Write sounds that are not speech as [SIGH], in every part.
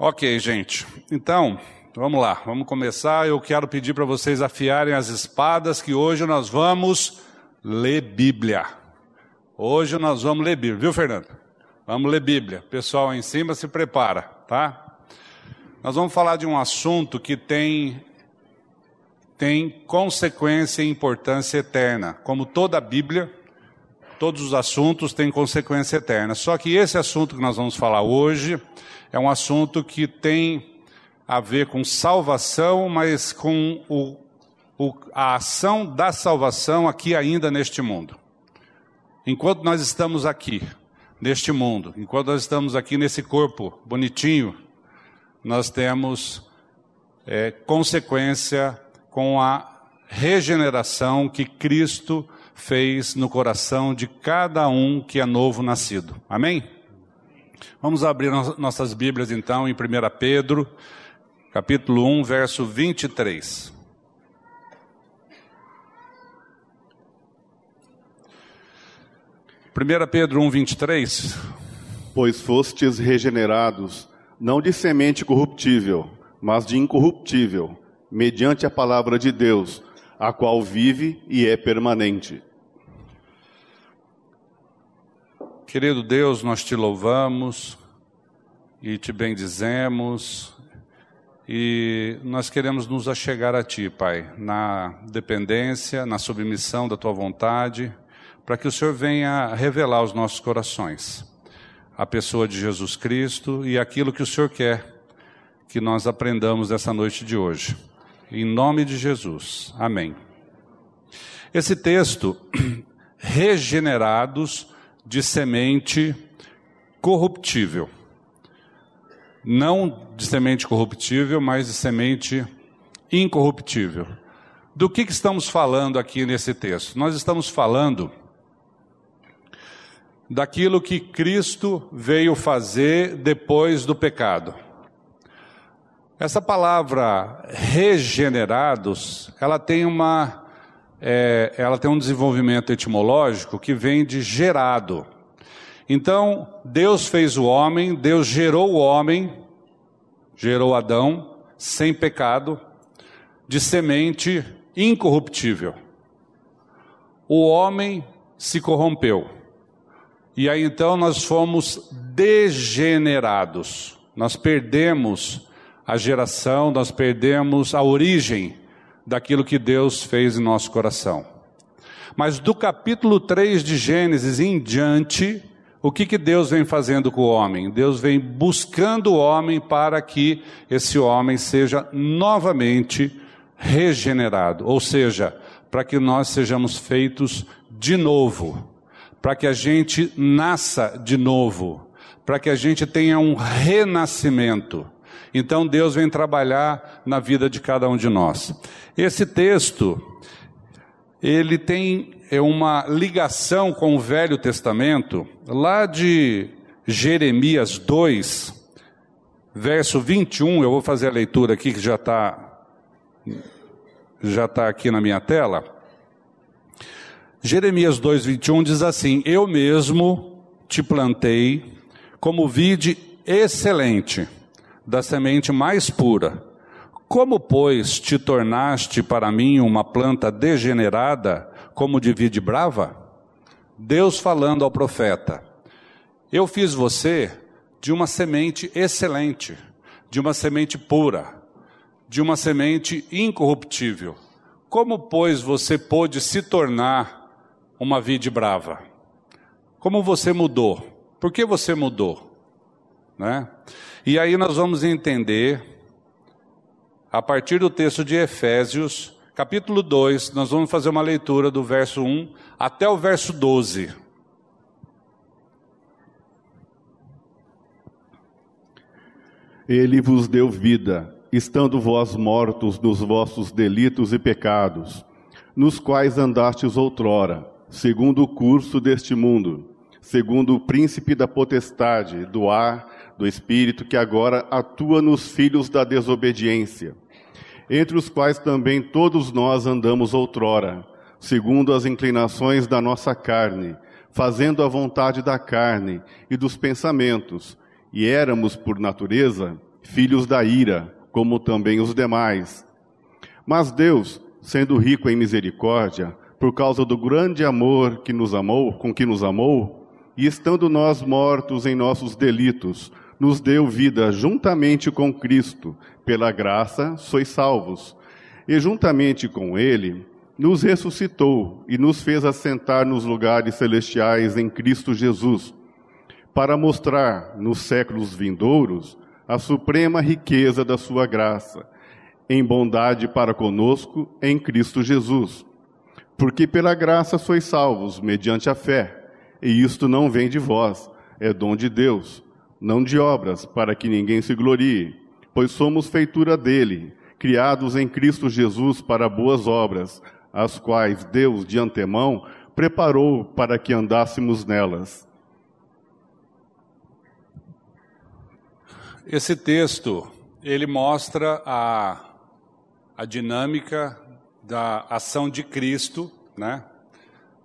Ok, gente. Então, vamos lá, vamos começar. Eu quero pedir para vocês afiarem as espadas, que hoje nós vamos ler Bíblia. Hoje nós vamos ler Bíblia, viu, Fernando? Vamos ler Bíblia. Pessoal aí em cima se prepara, tá? Nós vamos falar de um assunto que tem tem consequência e importância eterna. Como toda a Bíblia, todos os assuntos têm consequência eterna. Só que esse assunto que nós vamos falar hoje é um assunto que tem a ver com salvação, mas com o, o, a ação da salvação aqui ainda neste mundo. Enquanto nós estamos aqui, neste mundo, enquanto nós estamos aqui nesse corpo bonitinho, nós temos é, consequência com a regeneração que Cristo fez no coração de cada um que é novo nascido. Amém? Vamos abrir nossas Bíblias então em 1 Pedro, capítulo 1, verso 23. Primeira Pedro 1, 23. Pois fostes regenerados, não de semente corruptível, mas de incorruptível, mediante a palavra de Deus, a qual vive e é permanente. Querido Deus, nós te louvamos e te bendizemos e nós queremos nos achegar a Ti, Pai, na dependência, na submissão da Tua vontade, para que o Senhor venha revelar aos nossos corações a pessoa de Jesus Cristo e aquilo que o Senhor quer que nós aprendamos nessa noite de hoje. Em nome de Jesus. Amém. Esse texto, [CLEARS THROAT] regenerados, de semente corruptível. Não de semente corruptível, mas de semente incorruptível. Do que, que estamos falando aqui nesse texto? Nós estamos falando daquilo que Cristo veio fazer depois do pecado. Essa palavra regenerados, ela tem uma é, ela tem um desenvolvimento etimológico que vem de gerado. Então, Deus fez o homem, Deus gerou o homem, gerou Adão, sem pecado, de semente incorruptível. O homem se corrompeu. E aí então nós fomos degenerados. Nós perdemos a geração, nós perdemos a origem daquilo que Deus fez em nosso coração. Mas do capítulo 3 de Gênesis em diante, o que, que Deus vem fazendo com o homem? Deus vem buscando o homem para que esse homem seja novamente regenerado, ou seja, para que nós sejamos feitos de novo, para que a gente nasça de novo, para que a gente tenha um renascimento. Então Deus vem trabalhar na vida de cada um de nós. Esse texto, ele tem é uma ligação com o Velho Testamento, lá de Jeremias 2, verso 21, eu vou fazer a leitura aqui que já está já está aqui na minha tela. Jeremias 2, 21 diz assim: Eu mesmo te plantei como vide excelente da semente mais pura. Como, pois, te tornaste para mim uma planta degenerada, como de vide brava? Deus falando ao profeta: Eu fiz você de uma semente excelente, de uma semente pura, de uma semente incorruptível. Como, pois, você pôde se tornar uma vide brava? Como você mudou? Por que você mudou? Né? E aí nós vamos entender, a partir do texto de Efésios, capítulo 2, nós vamos fazer uma leitura do verso 1 até o verso 12. Ele vos deu vida, estando vós mortos nos vossos delitos e pecados, nos quais andastes outrora, segundo o curso deste mundo, segundo o príncipe da potestade do ar do Espírito que agora atua nos filhos da desobediência, entre os quais também todos nós andamos outrora, segundo as inclinações da nossa carne, fazendo a vontade da carne e dos pensamentos, e éramos, por natureza, filhos da ira, como também os demais. Mas Deus, sendo rico em misericórdia, por causa do grande amor que nos amou, com que nos amou, e estando nós mortos em nossos delitos, nos deu vida juntamente com Cristo, pela graça sois salvos. E juntamente com ele nos ressuscitou e nos fez assentar nos lugares celestiais em Cristo Jesus, para mostrar nos séculos vindouros a suprema riqueza da sua graça, em bondade para conosco em Cristo Jesus. Porque pela graça sois salvos, mediante a fé, e isto não vem de vós, é dom de Deus, não de obras, para que ninguém se glorie, pois somos feitura dele, criados em Cristo Jesus para boas obras, as quais Deus de antemão preparou para que andássemos nelas. Esse texto, ele mostra a, a dinâmica da ação de Cristo, né?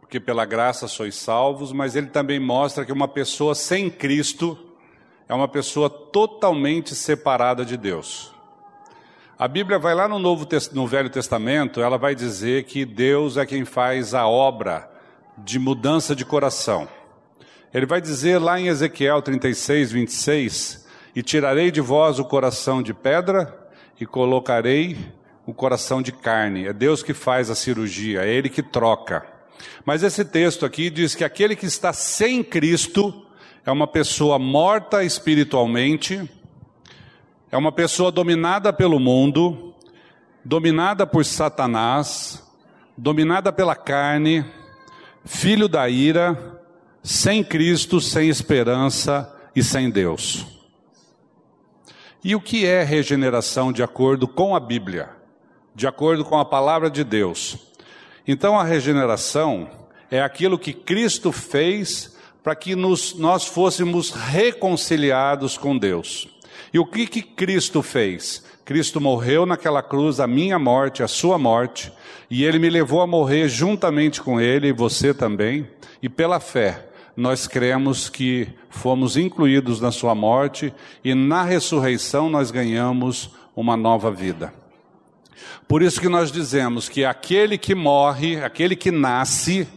Porque pela graça sois salvos, mas ele também mostra que uma pessoa sem Cristo é uma pessoa totalmente separada de Deus. A Bíblia vai lá no, Novo, no Velho Testamento, ela vai dizer que Deus é quem faz a obra de mudança de coração. Ele vai dizer lá em Ezequiel 36, 26: E tirarei de vós o coração de pedra e colocarei o coração de carne. É Deus que faz a cirurgia, é Ele que troca. Mas esse texto aqui diz que aquele que está sem Cristo é uma pessoa morta espiritualmente é uma pessoa dominada pelo mundo, dominada por Satanás, dominada pela carne, filho da ira, sem Cristo, sem esperança e sem Deus. E o que é regeneração de acordo com a Bíblia? De acordo com a palavra de Deus? Então a regeneração é aquilo que Cristo fez para que nos, nós fôssemos reconciliados com Deus. E o que, que Cristo fez? Cristo morreu naquela cruz, a minha morte, a sua morte, e ele me levou a morrer juntamente com ele, e você também, e pela fé, nós cremos que fomos incluídos na sua morte, e na ressurreição nós ganhamos uma nova vida. Por isso que nós dizemos que aquele que morre, aquele que nasce,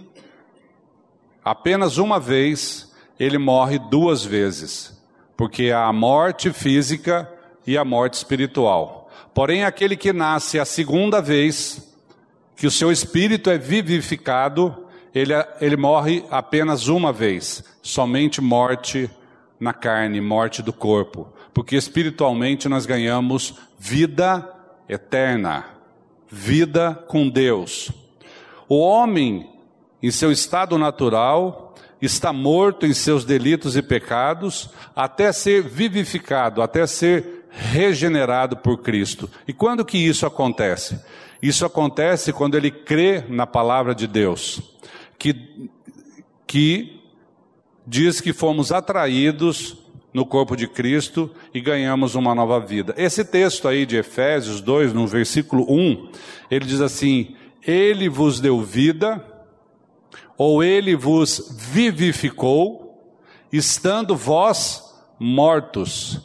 apenas uma vez, ele morre duas vezes porque há a morte física e a morte espiritual. Porém, aquele que nasce a segunda vez, que o seu espírito é vivificado, ele, ele morre apenas uma vez, somente morte na carne, morte do corpo, porque espiritualmente nós ganhamos vida eterna, vida com Deus. O homem, em seu estado natural, está morto em seus delitos e pecados, até ser vivificado, até ser regenerado por Cristo. E quando que isso acontece? Isso acontece quando ele crê na palavra de Deus, que, que diz que fomos atraídos no corpo de Cristo e ganhamos uma nova vida. Esse texto aí de Efésios 2, no versículo 1, ele diz assim: Ele vos deu vida ou ele vos vivificou, estando vós mortos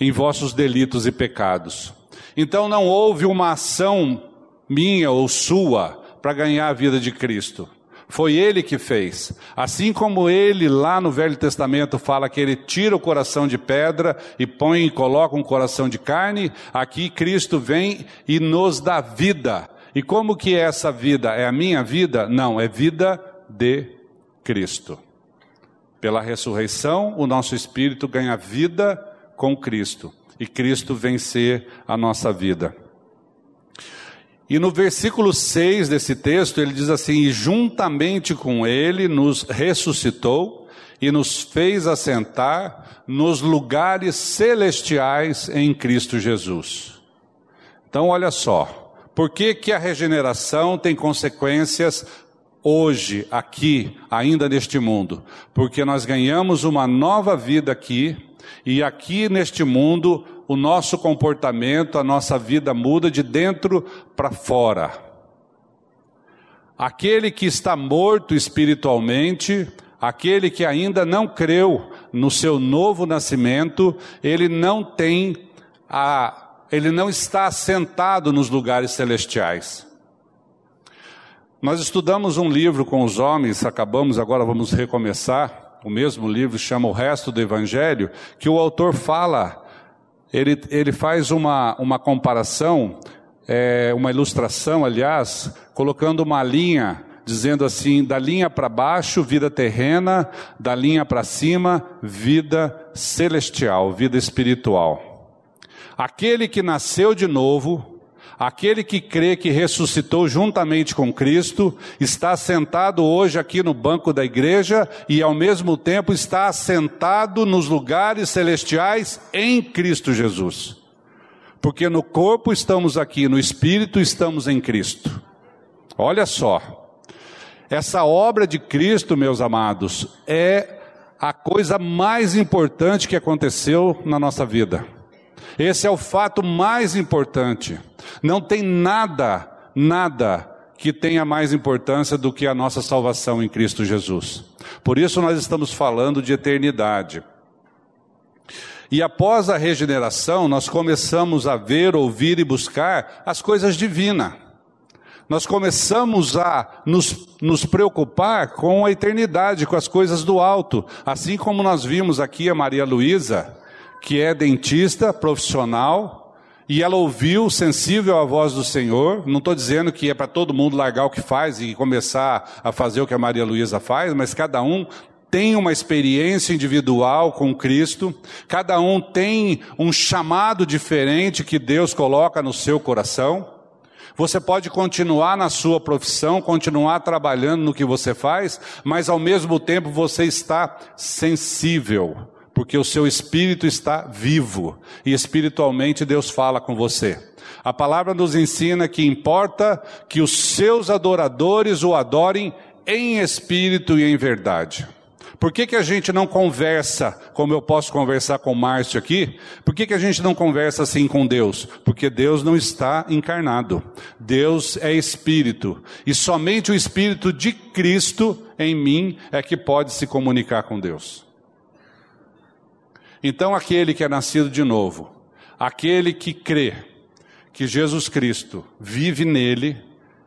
em vossos delitos e pecados. Então não houve uma ação minha ou sua para ganhar a vida de Cristo. Foi ele que fez. Assim como ele lá no Velho Testamento fala que ele tira o coração de pedra e põe e coloca um coração de carne, aqui Cristo vem e nos dá vida. E como que é essa vida? É a minha vida? Não, é vida de Cristo. Pela ressurreição, o nosso espírito ganha vida com Cristo. E Cristo vem ser a nossa vida. E no versículo 6 desse texto, ele diz assim: E juntamente com ele nos ressuscitou e nos fez assentar nos lugares celestiais em Cristo Jesus. Então, olha só, por que, que a regeneração tem consequências hoje, aqui, ainda neste mundo? Porque nós ganhamos uma nova vida aqui, e aqui neste mundo, o nosso comportamento, a nossa vida muda de dentro para fora. Aquele que está morto espiritualmente, aquele que ainda não creu no seu novo nascimento, ele não tem a ele não está assentado nos lugares celestiais. Nós estudamos um livro com os homens, acabamos, agora vamos recomeçar. O mesmo livro chama O Resto do Evangelho, que o autor fala, ele, ele faz uma, uma comparação, é, uma ilustração, aliás, colocando uma linha, dizendo assim: da linha para baixo, vida terrena, da linha para cima, vida celestial, vida espiritual. Aquele que nasceu de novo, Aquele que crê que ressuscitou juntamente com Cristo está sentado hoje aqui no banco da igreja e ao mesmo tempo está assentado nos lugares celestiais em Cristo Jesus. Porque no corpo estamos aqui, no espírito estamos em Cristo. Olha só, essa obra de Cristo, meus amados, é a coisa mais importante que aconteceu na nossa vida. Esse é o fato mais importante. Não tem nada, nada que tenha mais importância do que a nossa salvação em Cristo Jesus. Por isso nós estamos falando de eternidade. E após a regeneração, nós começamos a ver, ouvir e buscar as coisas divinas. Nós começamos a nos, nos preocupar com a eternidade, com as coisas do alto. Assim como nós vimos aqui a Maria Luísa, que é dentista profissional, e ela ouviu, sensível à voz do Senhor. Não estou dizendo que é para todo mundo largar o que faz e começar a fazer o que a Maria Luísa faz, mas cada um tem uma experiência individual com Cristo, cada um tem um chamado diferente que Deus coloca no seu coração. Você pode continuar na sua profissão, continuar trabalhando no que você faz, mas ao mesmo tempo você está sensível porque o seu espírito está vivo e espiritualmente Deus fala com você. A palavra nos ensina que importa que os seus adoradores o adorem em espírito e em verdade. Por que, que a gente não conversa como eu posso conversar com Márcio aqui? Por que, que a gente não conversa assim com Deus? Porque Deus não está encarnado. Deus é espírito. E somente o espírito de Cristo em mim é que pode se comunicar com Deus. Então, aquele que é nascido de novo, aquele que crê que Jesus Cristo vive nele,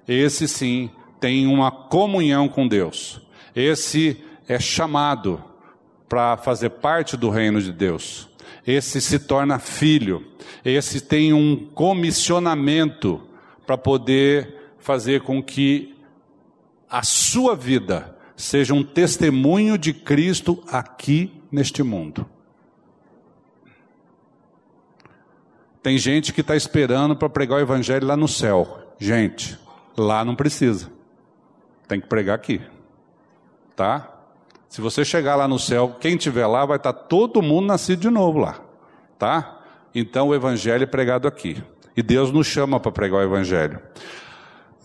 esse sim tem uma comunhão com Deus. Esse é chamado para fazer parte do reino de Deus. Esse se torna filho. Esse tem um comissionamento para poder fazer com que a sua vida seja um testemunho de Cristo aqui neste mundo. Tem gente que está esperando para pregar o evangelho lá no céu. Gente, lá não precisa. Tem que pregar aqui. Tá? Se você chegar lá no céu, quem tiver lá vai estar tá todo mundo nascido de novo lá. Tá? Então o evangelho é pregado aqui. E Deus nos chama para pregar o evangelho.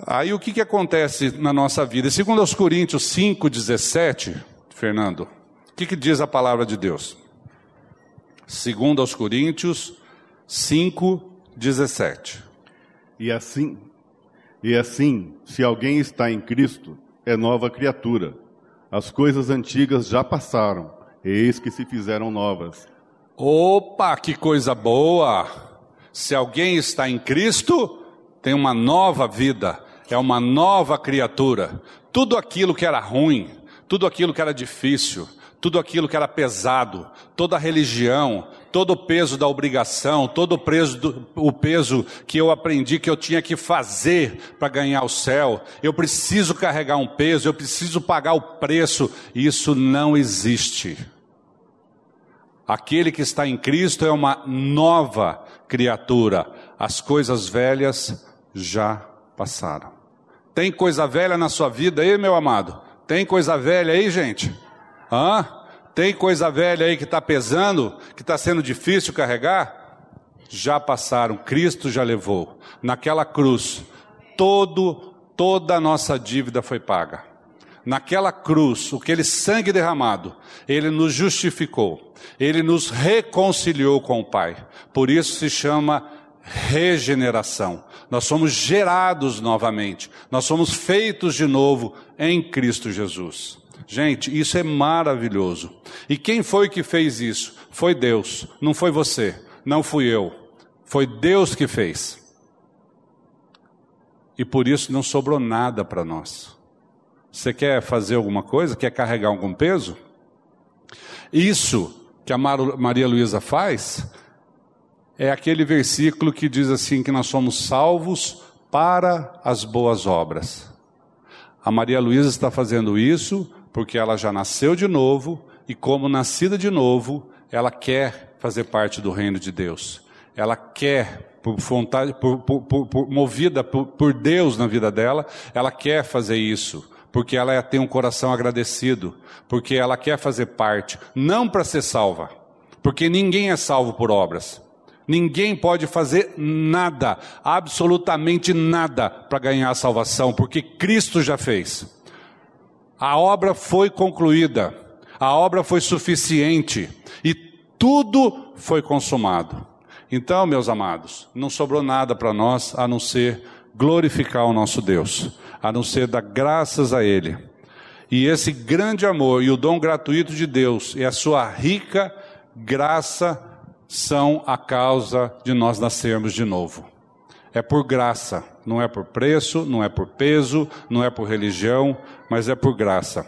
Aí o que, que acontece na nossa vida? Segundo aos Coríntios 5,17, Fernando, o que, que diz a palavra de Deus? Segundo aos Coríntios 5:17. E assim, e assim, se alguém está em Cristo, é nova criatura. As coisas antigas já passaram, eis que se fizeram novas. Opa, que coisa boa! Se alguém está em Cristo, tem uma nova vida, é uma nova criatura. Tudo aquilo que era ruim, tudo aquilo que era difícil, tudo aquilo que era pesado, toda a religião, todo o peso da obrigação, todo o peso, do, o peso que eu aprendi que eu tinha que fazer para ganhar o céu, eu preciso carregar um peso, eu preciso pagar o preço, isso não existe. Aquele que está em Cristo é uma nova criatura, as coisas velhas já passaram. Tem coisa velha na sua vida aí, meu amado? Tem coisa velha aí, gente? Hã? Tem coisa velha aí que está pesando, que está sendo difícil carregar? Já passaram, Cristo já levou. Naquela cruz, todo, toda a nossa dívida foi paga. Naquela cruz, aquele sangue derramado, ele nos justificou, ele nos reconciliou com o Pai. Por isso se chama regeneração. Nós somos gerados novamente, nós somos feitos de novo em Cristo Jesus. Gente, isso é maravilhoso. E quem foi que fez isso? Foi Deus, não foi você, não fui eu. Foi Deus que fez. E por isso não sobrou nada para nós. Você quer fazer alguma coisa? Quer carregar algum peso? Isso que a Maria Luísa faz é aquele versículo que diz assim: que nós somos salvos para as boas obras. A Maria Luísa está fazendo isso porque ela já nasceu de novo e, como nascida de novo, ela quer fazer parte do reino de Deus. Ela quer, por vontade, por, por, por, movida por Deus na vida dela, ela quer fazer isso porque ela tem um coração agradecido, porque ela quer fazer parte, não para ser salva, porque ninguém é salvo por obras. Ninguém pode fazer nada, absolutamente nada, para ganhar a salvação, porque Cristo já fez. A obra foi concluída, a obra foi suficiente e tudo foi consumado. Então, meus amados, não sobrou nada para nós a não ser glorificar o nosso Deus, a não ser dar graças a Ele. E esse grande amor e o dom gratuito de Deus e a sua rica graça são a causa de nós nascermos de novo. É por graça, não é por preço, não é por peso, não é por religião, mas é por graça.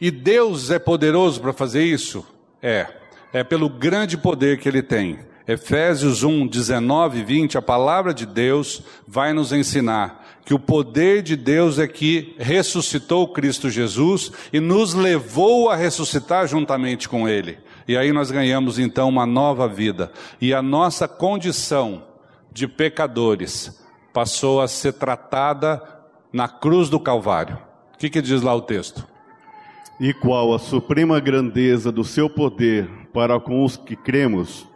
E Deus é poderoso para fazer isso? É. É pelo grande poder que Ele tem. Efésios 1, 19 e 20, a palavra de Deus vai nos ensinar que o poder de Deus é que ressuscitou Cristo Jesus e nos levou a ressuscitar juntamente com Ele. E aí nós ganhamos então uma nova vida. E a nossa condição de pecadores passou a ser tratada na cruz do Calvário. O que, que diz lá o texto? E qual a suprema grandeza do seu poder para com os que cremos,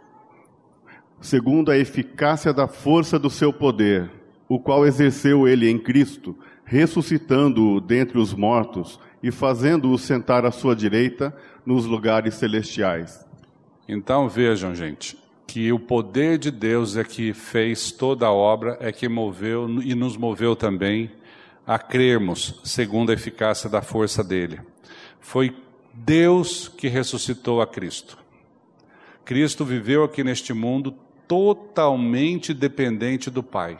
segundo a eficácia da força do seu poder, o qual exerceu ele em Cristo, ressuscitando-o dentre os mortos e fazendo-o sentar à sua direita nos lugares celestiais. Então vejam, gente, que o poder de Deus é que fez toda a obra, é que moveu e nos moveu também a crermos segundo a eficácia da força dele. Foi Deus que ressuscitou a Cristo. Cristo viveu aqui neste mundo totalmente dependente do Pai.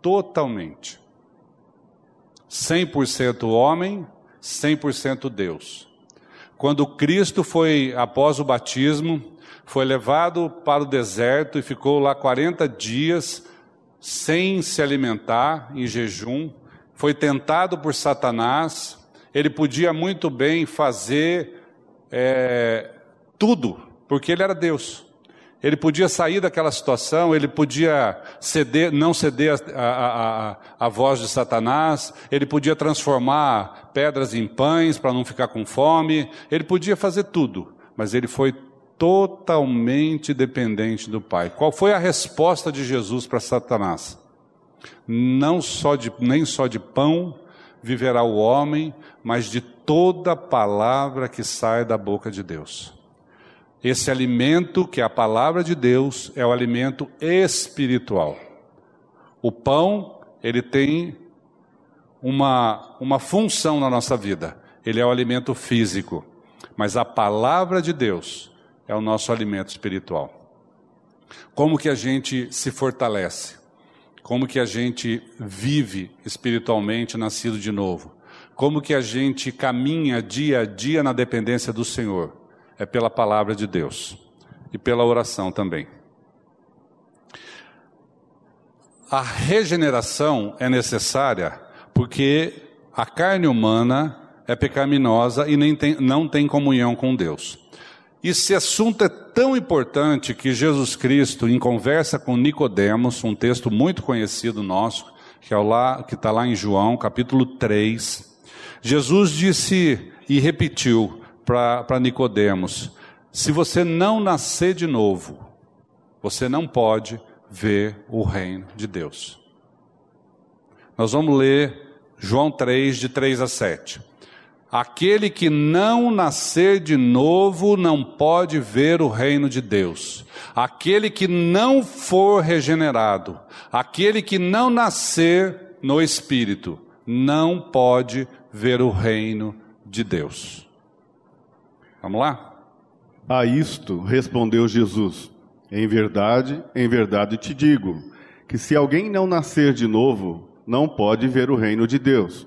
Totalmente. 100% homem, 100% Deus. Quando Cristo foi, após o batismo, foi levado para o deserto e ficou lá 40 dias sem se alimentar, em jejum, foi tentado por Satanás, ele podia muito bem fazer é, tudo, porque ele era Deus. Ele podia sair daquela situação, ele podia ceder, não ceder a, a, a, a voz de Satanás, ele podia transformar pedras em pães para não ficar com fome, ele podia fazer tudo, mas ele foi totalmente dependente do Pai. Qual foi a resposta de Jesus para Satanás? Não só de, nem só de pão viverá o homem, mas de toda palavra que sai da boca de Deus. Esse alimento, que é a palavra de Deus, é o alimento espiritual. O pão, ele tem uma, uma função na nossa vida, ele é o alimento físico, mas a palavra de Deus é o nosso alimento espiritual. Como que a gente se fortalece? Como que a gente vive espiritualmente nascido de novo? Como que a gente caminha dia a dia na dependência do Senhor? é pela palavra de Deus e pela oração também. A regeneração é necessária porque a carne humana é pecaminosa e nem tem, não tem comunhão com Deus. Esse assunto é tão importante que Jesus Cristo, em conversa com Nicodemos, um texto muito conhecido nosso, que é está lá em João, capítulo 3, Jesus disse e repetiu: para Nicodemos: se você não nascer de novo, você não pode ver o reino de Deus. Nós vamos ler João 3, de 3 a 7. Aquele que não nascer de novo não pode ver o reino de Deus. Aquele que não for regenerado, aquele que não nascer no espírito, não pode ver o reino de Deus. Vamos lá? A isto respondeu Jesus: Em verdade, em verdade te digo, que se alguém não nascer de novo, não pode ver o reino de Deus.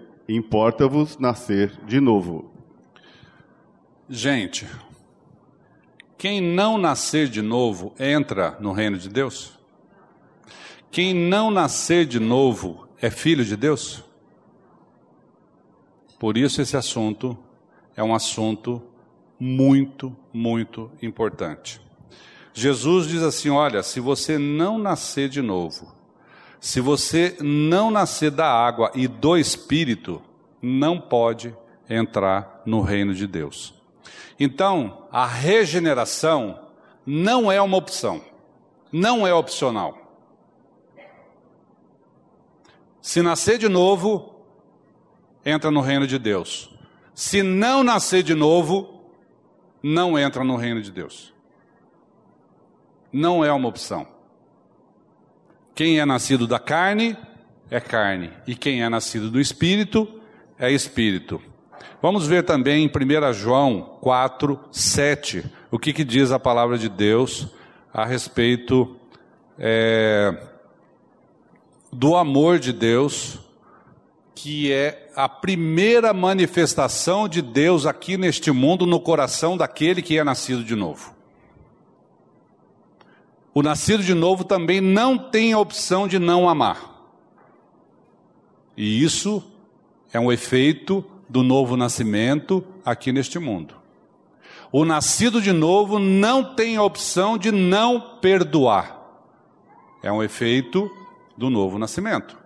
importa-vos nascer de novo. Gente, quem não nascer de novo entra no reino de Deus? Quem não nascer de novo é filho de Deus? Por isso, esse assunto é um assunto muito, muito importante. Jesus diz assim: olha, se você não nascer de novo, se você não nascer da água e do espírito, não pode entrar no reino de Deus. Então, a regeneração não é uma opção, não é opcional. Se nascer de novo, entra no reino de Deus. Se não nascer de novo, não entra no reino de Deus. Não é uma opção. Quem é nascido da carne é carne, e quem é nascido do espírito é espírito. Vamos ver também em 1 João 4, 7, o que, que diz a palavra de Deus a respeito é, do amor de Deus que é a primeira manifestação de Deus aqui neste mundo no coração daquele que é nascido de novo. O nascido de novo também não tem a opção de não amar. E isso é um efeito do novo nascimento aqui neste mundo. O nascido de novo não tem a opção de não perdoar. É um efeito do novo nascimento.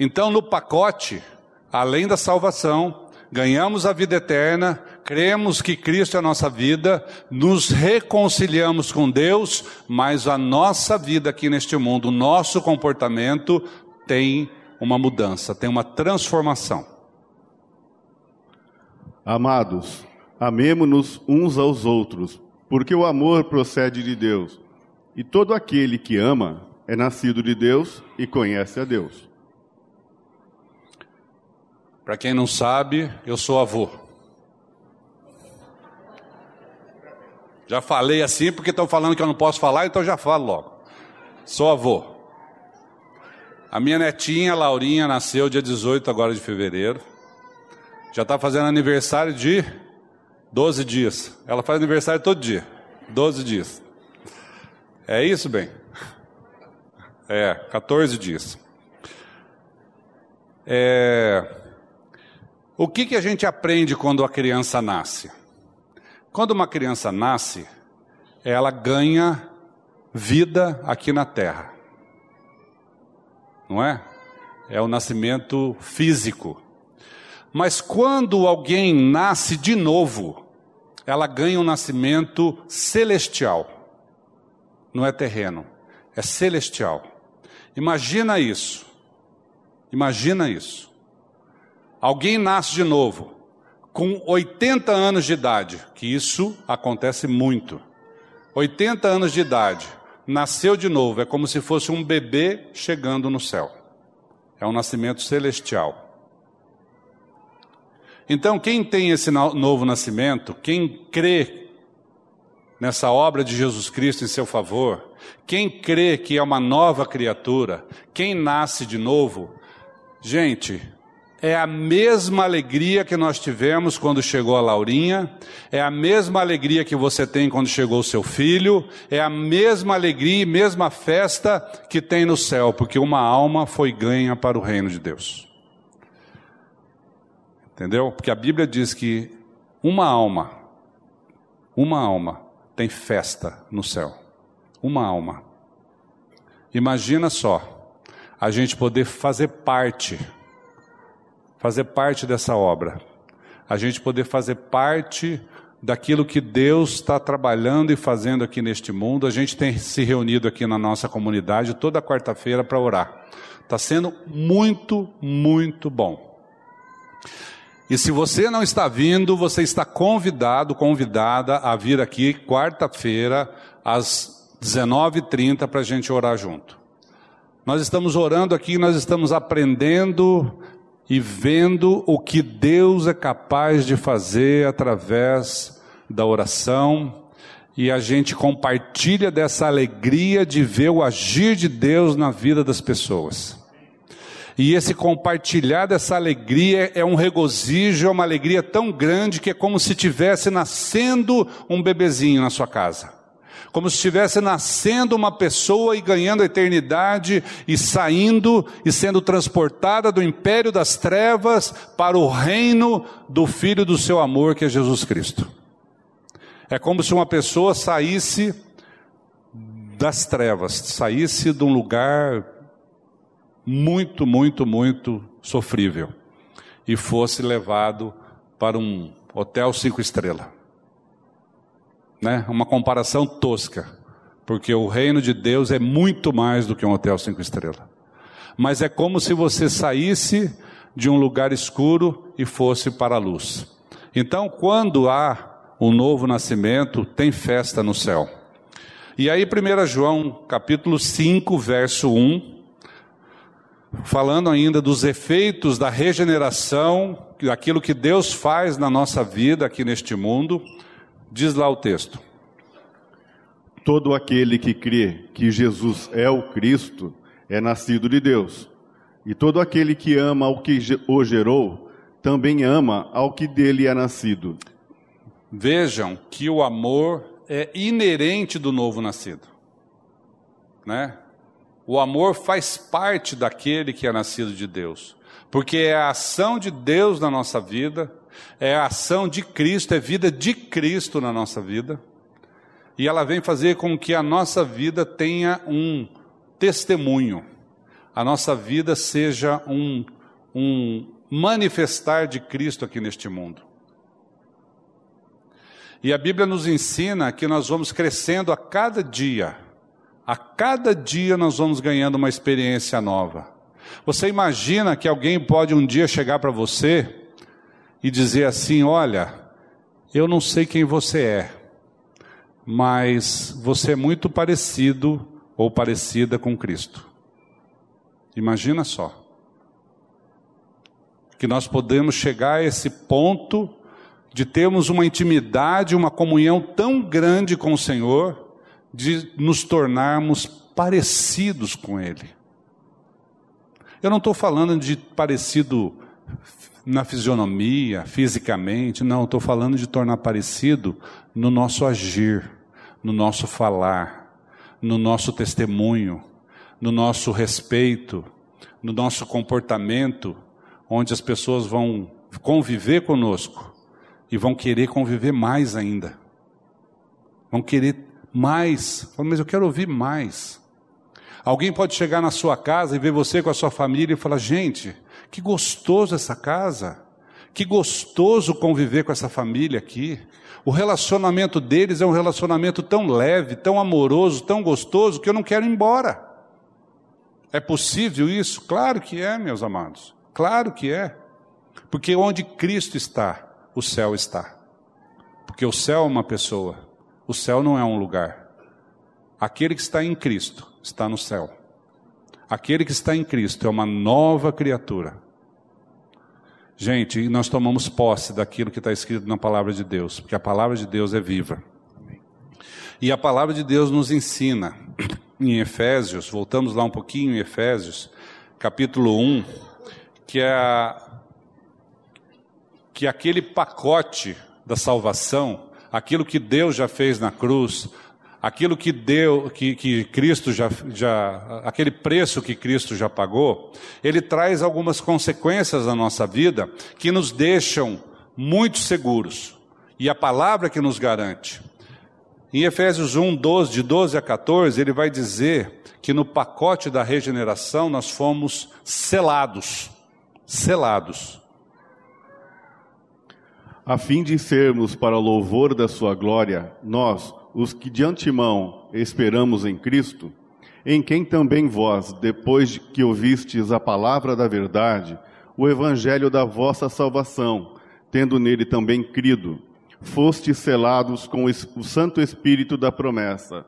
Então, no pacote, além da salvação, ganhamos a vida eterna, cremos que Cristo é a nossa vida, nos reconciliamos com Deus, mas a nossa vida aqui neste mundo, o nosso comportamento tem uma mudança, tem uma transformação. Amados, amemo-nos uns aos outros, porque o amor procede de Deus, e todo aquele que ama é nascido de Deus e conhece a Deus. Para quem não sabe, eu sou avô. Já falei assim porque estão falando que eu não posso falar, então já falo logo. Sou avô. A minha netinha, Laurinha, nasceu dia 18 agora de fevereiro. Já está fazendo aniversário de 12 dias. Ela faz aniversário todo dia. 12 dias. É isso, bem? É, 14 dias. É, o que, que a gente aprende quando a criança nasce? Quando uma criança nasce, ela ganha vida aqui na terra. Não é? É o nascimento físico. Mas quando alguém nasce de novo, ela ganha um nascimento celestial. Não é terreno, é celestial. Imagina isso. Imagina isso. Alguém nasce de novo, com 80 anos de idade, que isso acontece muito. 80 anos de idade, nasceu de novo, é como se fosse um bebê chegando no céu. É um nascimento celestial. Então, quem tem esse novo nascimento, quem crê nessa obra de Jesus Cristo em seu favor, quem crê que é uma nova criatura, quem nasce de novo, gente, é a mesma alegria que nós tivemos quando chegou a Laurinha, é a mesma alegria que você tem quando chegou o seu filho, é a mesma alegria e mesma festa que tem no céu, porque uma alma foi ganha para o reino de Deus. Entendeu? Porque a Bíblia diz que uma alma, uma alma tem festa no céu. Uma alma. Imagina só, a gente poder fazer parte fazer parte dessa obra. a gente poder fazer parte daquilo que Deus está trabalhando e fazendo aqui neste mundo. A gente tem se reunido aqui na nossa comunidade toda quarta-feira para orar. Está sendo muito, muito bom. E se você não está vindo, você está convidado, convidada a vir aqui quarta-feira às 19h30 para a gente orar junto. Nós estamos orando aqui, nós estamos aprendendo e vendo o que Deus é capaz de fazer através da oração, e a gente compartilha dessa alegria de ver o agir de Deus na vida das pessoas. E esse compartilhar dessa alegria é um regozijo, é uma alegria tão grande que é como se tivesse nascendo um bebezinho na sua casa como se estivesse nascendo uma pessoa e ganhando a eternidade e saindo e sendo transportada do império das trevas para o reino do Filho do seu amor, que é Jesus Cristo. É como se uma pessoa saísse das trevas, saísse de um lugar muito, muito, muito sofrível e fosse levado para um hotel cinco estrelas né? Uma comparação tosca, porque o reino de Deus é muito mais do que um hotel cinco estrelas. Mas é como se você saísse de um lugar escuro e fosse para a luz. Então, quando há um novo nascimento, tem festa no céu. E aí, 1 João, capítulo 5, verso 1, falando ainda dos efeitos da regeneração, daquilo que Deus faz na nossa vida aqui neste mundo, Diz lá o texto: Todo aquele que crê que Jesus é o Cristo é nascido de Deus. E todo aquele que ama ao que o gerou também ama ao que dele é nascido. Vejam que o amor é inerente do novo nascido. Né? O amor faz parte daquele que é nascido de Deus, porque é a ação de Deus na nossa vida é a ação de Cristo, é vida de Cristo na nossa vida. E ela vem fazer com que a nossa vida tenha um testemunho, a nossa vida seja um, um manifestar de Cristo aqui neste mundo. E a Bíblia nos ensina que nós vamos crescendo a cada dia, a cada dia nós vamos ganhando uma experiência nova. Você imagina que alguém pode um dia chegar para você e dizer assim: Olha, eu não sei quem você é, mas você é muito parecido ou parecida com Cristo. Imagina só. Que nós podemos chegar a esse ponto de termos uma intimidade, uma comunhão tão grande com o Senhor, de nos tornarmos parecidos com Ele. Eu não estou falando de parecido na fisionomia, fisicamente, não, estou falando de tornar parecido no nosso agir, no nosso falar, no nosso testemunho, no nosso respeito, no nosso comportamento, onde as pessoas vão conviver conosco e vão querer conviver mais ainda. Vão querer mais. Mas eu quero ouvir mais. Alguém pode chegar na sua casa e ver você com a sua família e falar: gente, que gostoso essa casa. Que gostoso conviver com essa família aqui. O relacionamento deles é um relacionamento tão leve, tão amoroso, tão gostoso que eu não quero ir embora. É possível isso? Claro que é, meus amados. Claro que é. Porque onde Cristo está, o céu está. Porque o céu é uma pessoa, o céu não é um lugar. Aquele que está em Cristo está no céu. Aquele que está em Cristo é uma nova criatura. Gente, nós tomamos posse daquilo que está escrito na palavra de Deus, porque a palavra de Deus é viva. E a palavra de Deus nos ensina, em Efésios, voltamos lá um pouquinho em Efésios, capítulo 1, que é, que é aquele pacote da salvação, aquilo que Deus já fez na cruz, aquilo que deu, que, que Cristo já, já, aquele preço que Cristo já pagou, ele traz algumas consequências na nossa vida que nos deixam muito seguros. E a palavra que nos garante. Em Efésios 1, 12, de 12 a 14, ele vai dizer que no pacote da regeneração nós fomos selados. Selados. a fim de sermos para o louvor da sua glória, nós, os que de antemão esperamos em Cristo, em quem também vós, depois que ouvistes a palavra da verdade, o evangelho da vossa salvação, tendo nele também crido, fostes selados com o Santo Espírito da promessa,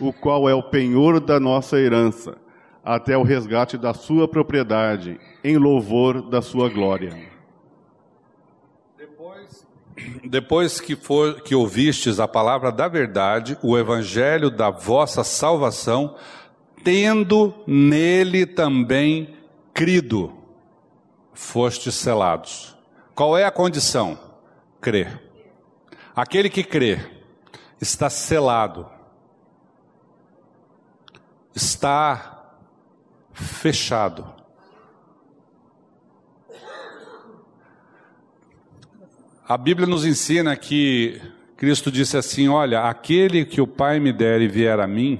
o qual é o penhor da nossa herança, até o resgate da sua propriedade, em louvor da sua glória. Depois, que, for, que ouvistes a palavra da verdade, o evangelho da vossa salvação, tendo nele também crido, fostes selados. Qual é a condição? Crer. Aquele que crê está selado, está fechado. A Bíblia nos ensina que Cristo disse assim: Olha, aquele que o Pai me der e vier a mim,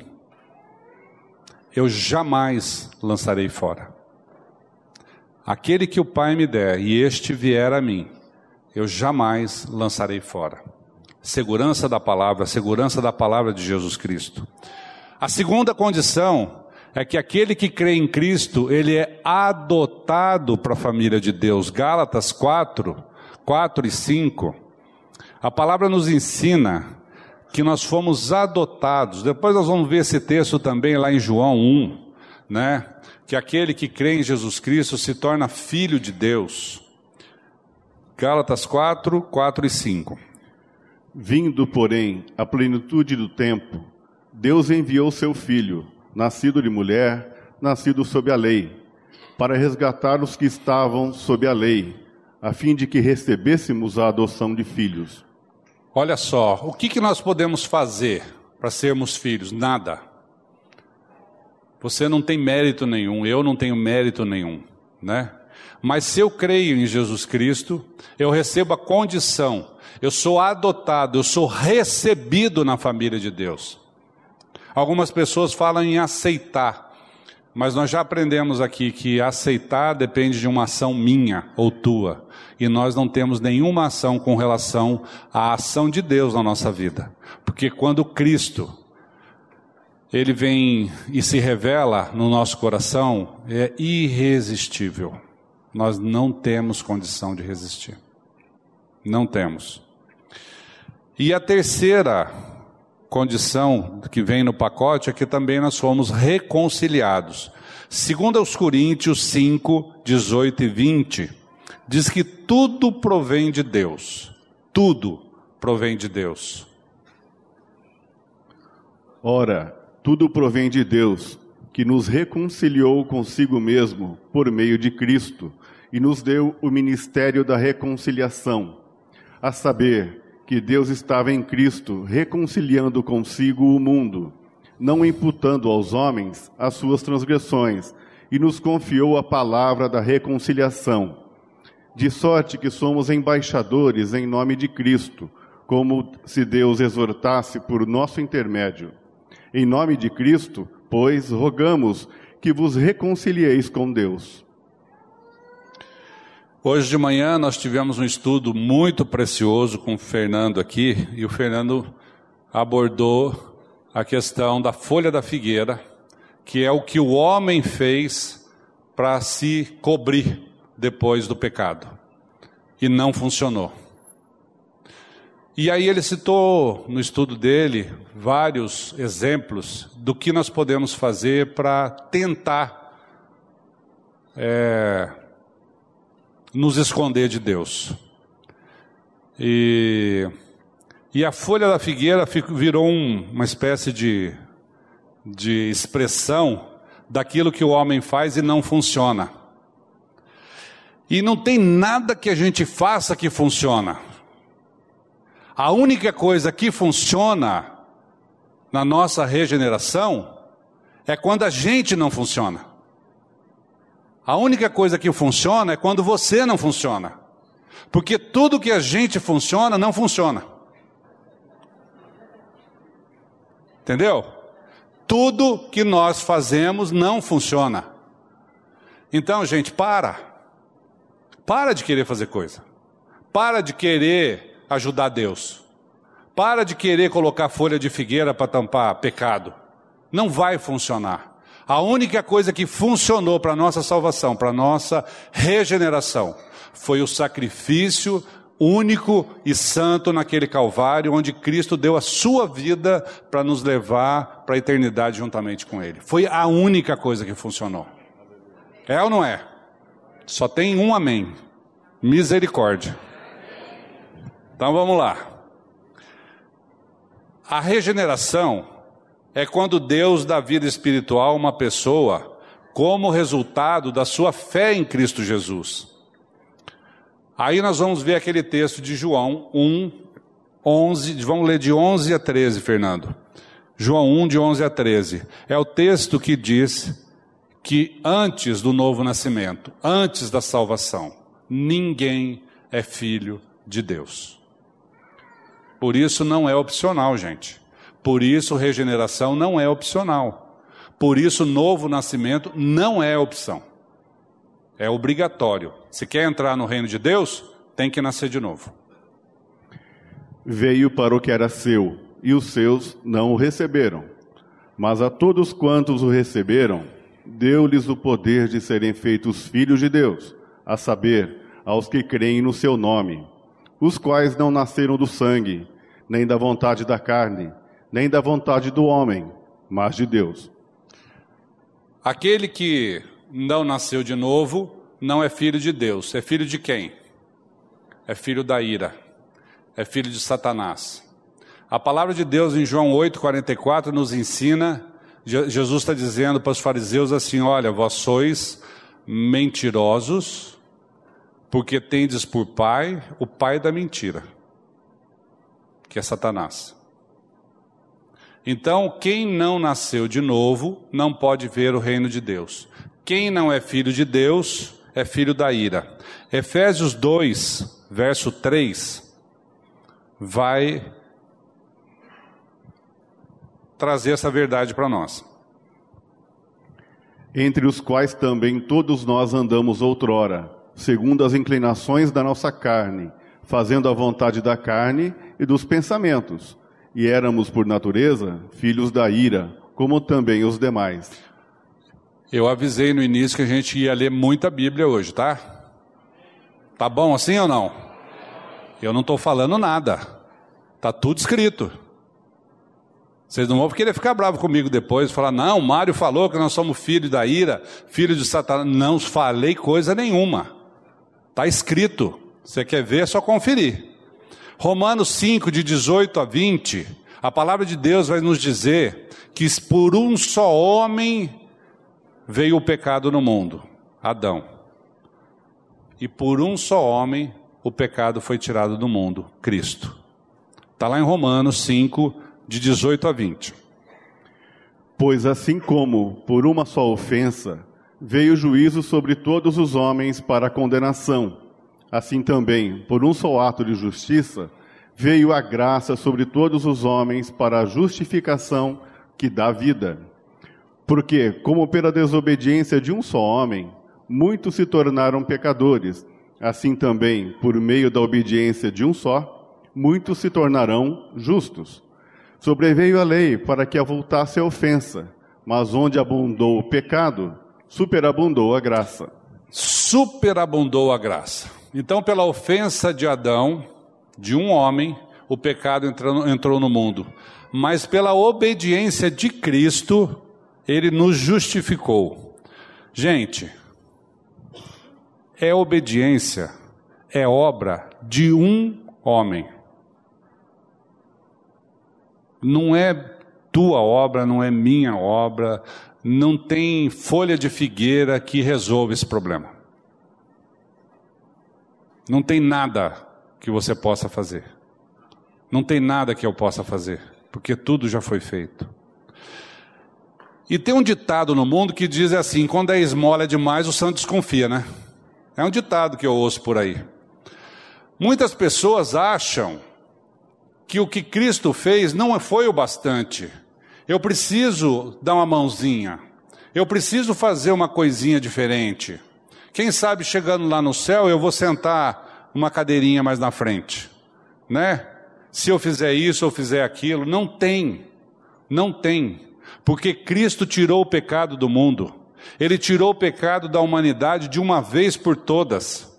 eu jamais lançarei fora. Aquele que o Pai me der e este vier a mim, eu jamais lançarei fora. Segurança da palavra, segurança da palavra de Jesus Cristo. A segunda condição é que aquele que crê em Cristo, ele é adotado para a família de Deus. Gálatas 4, 4 e 5. A palavra nos ensina que nós fomos adotados. Depois nós vamos ver esse texto também lá em João 1, né? Que aquele que crê em Jesus Cristo se torna filho de Deus. Gálatas 4, 4 e 5. Vindo, porém, a plenitude do tempo, Deus enviou seu filho, nascido de mulher, nascido sob a lei, para resgatar os que estavam sob a lei, a fim de que recebêssemos a adoção de filhos. Olha só, o que, que nós podemos fazer para sermos filhos? Nada. Você não tem mérito nenhum, eu não tenho mérito nenhum, né? Mas se eu creio em Jesus Cristo, eu recebo a condição, eu sou adotado, eu sou recebido na família de Deus. Algumas pessoas falam em aceitar, mas nós já aprendemos aqui que aceitar depende de uma ação minha ou tua e nós não temos nenhuma ação com relação à ação de Deus na nossa vida. Porque quando Cristo ele vem e se revela no nosso coração, é irresistível. Nós não temos condição de resistir. Não temos. E a terceira condição que vem no pacote é que também nós fomos reconciliados. Segundo aos Coríntios 5, 18 e 20, diz que tudo provém de Deus. Tudo provém de Deus. Ora, tudo provém de Deus, que nos reconciliou consigo mesmo por meio de Cristo e nos deu o ministério da reconciliação, a saber, que Deus estava em Cristo reconciliando consigo o mundo, não imputando aos homens as suas transgressões, e nos confiou a palavra da reconciliação de sorte que somos embaixadores em nome de Cristo, como se Deus exortasse por nosso intermédio. Em nome de Cristo, pois, rogamos que vos reconcilieis com Deus. Hoje de manhã nós tivemos um estudo muito precioso com o Fernando aqui, e o Fernando abordou a questão da folha da figueira, que é o que o homem fez para se cobrir depois do pecado. E não funcionou. E aí ele citou no estudo dele vários exemplos do que nós podemos fazer para tentar é, nos esconder de Deus. E, e a folha da figueira virou um, uma espécie de, de expressão daquilo que o homem faz e não funciona. E não tem nada que a gente faça que funciona. A única coisa que funciona na nossa regeneração é quando a gente não funciona. A única coisa que funciona é quando você não funciona. Porque tudo que a gente funciona não funciona. Entendeu? Tudo que nós fazemos não funciona. Então, gente, para. Para de querer fazer coisa. Para de querer ajudar Deus. Para de querer colocar folha de figueira para tampar pecado. Não vai funcionar. A única coisa que funcionou para a nossa salvação, para a nossa regeneração, foi o sacrifício único e santo naquele Calvário, onde Cristo deu a sua vida para nos levar para a eternidade juntamente com Ele. Foi a única coisa que funcionou. É ou não é? Só tem um amém. Misericórdia. Então vamos lá. A regeneração é quando Deus dá vida espiritual a uma pessoa como resultado da sua fé em Cristo Jesus. Aí nós vamos ver aquele texto de João 1, 11, vamos ler de 11 a 13, Fernando. João 1, de 11 a 13. É o texto que diz que antes do novo nascimento, antes da salvação, ninguém é filho de Deus. Por isso não é opcional, gente. Por isso regeneração não é opcional. Por isso novo nascimento não é opção. É obrigatório. Se quer entrar no reino de Deus, tem que nascer de novo. Veio para o que era seu, e os seus não o receberam. Mas a todos quantos o receberam, deu-lhes o poder de serem feitos filhos de Deus, a saber, aos que creem no seu nome, os quais não nasceram do sangue, nem da vontade da carne, nem da vontade do homem, mas de Deus. Aquele que não nasceu de novo, não é filho de Deus. É filho de quem? É filho da ira. É filho de Satanás. A palavra de Deus em João 8,44 nos ensina, Jesus está dizendo para os fariseus assim: olha, vós sois mentirosos, porque tendes por pai o pai da mentira, que é Satanás. Então, quem não nasceu de novo não pode ver o reino de Deus. Quem não é filho de Deus é filho da ira. Efésios 2, verso 3, vai trazer essa verdade para nós. Entre os quais também todos nós andamos outrora, segundo as inclinações da nossa carne, fazendo a vontade da carne e dos pensamentos e éramos, por natureza, filhos da ira, como também os demais. Eu avisei no início que a gente ia ler muita Bíblia hoje, tá? Tá bom assim ou não? Eu não estou falando nada. Tá tudo escrito. Vocês não vão querer ficar bravo comigo depois, falar, não, Mário falou que nós somos filhos da ira, filhos de Satanás. Não falei coisa nenhuma. Está escrito. Você quer ver, é só conferir. Romanos 5, de 18 a 20, a palavra de Deus vai nos dizer que por um só homem veio o pecado no mundo, Adão. E por um só homem o pecado foi tirado do mundo, Cristo. Está lá em Romanos 5, de 18 a 20. Pois assim como por uma só ofensa veio o juízo sobre todos os homens para a condenação, Assim também, por um só ato de justiça, veio a graça sobre todos os homens para a justificação que dá vida. Porque, como pela desobediência de um só homem, muitos se tornaram pecadores, assim também, por meio da obediência de um só, muitos se tornarão justos. Sobreveio a lei para que avultasse a ofensa, mas onde abundou o pecado, superabundou a graça. Superabundou a graça. Então, pela ofensa de Adão, de um homem, o pecado entrou, entrou no mundo. Mas pela obediência de Cristo, ele nos justificou. Gente, é obediência, é obra de um homem. Não é tua obra, não é minha obra, não tem folha de figueira que resolva esse problema. Não tem nada que você possa fazer. Não tem nada que eu possa fazer, porque tudo já foi feito. E tem um ditado no mundo que diz assim: quando é esmola demais, o santo desconfia, né? É um ditado que eu ouço por aí. Muitas pessoas acham que o que Cristo fez não foi o bastante. Eu preciso dar uma mãozinha. Eu preciso fazer uma coisinha diferente. Quem sabe chegando lá no céu eu vou sentar uma cadeirinha mais na frente, né? Se eu fizer isso ou fizer aquilo, não tem. Não tem. Porque Cristo tirou o pecado do mundo. Ele tirou o pecado da humanidade de uma vez por todas.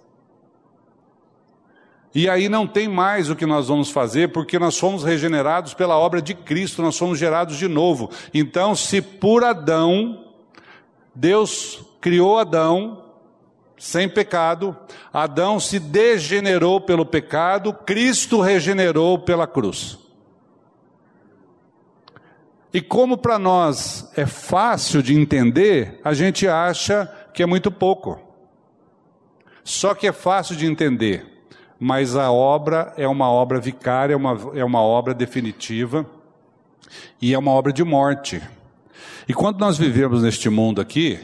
E aí não tem mais o que nós vamos fazer, porque nós fomos regenerados pela obra de Cristo, nós somos gerados de novo. Então, se por Adão, Deus criou Adão sem pecado, Adão se degenerou pelo pecado, Cristo regenerou pela cruz. E como para nós é fácil de entender, a gente acha que é muito pouco. Só que é fácil de entender mas a obra é uma obra vicária, é uma, é uma obra definitiva e é uma obra de morte. E quando nós vivemos neste mundo aqui,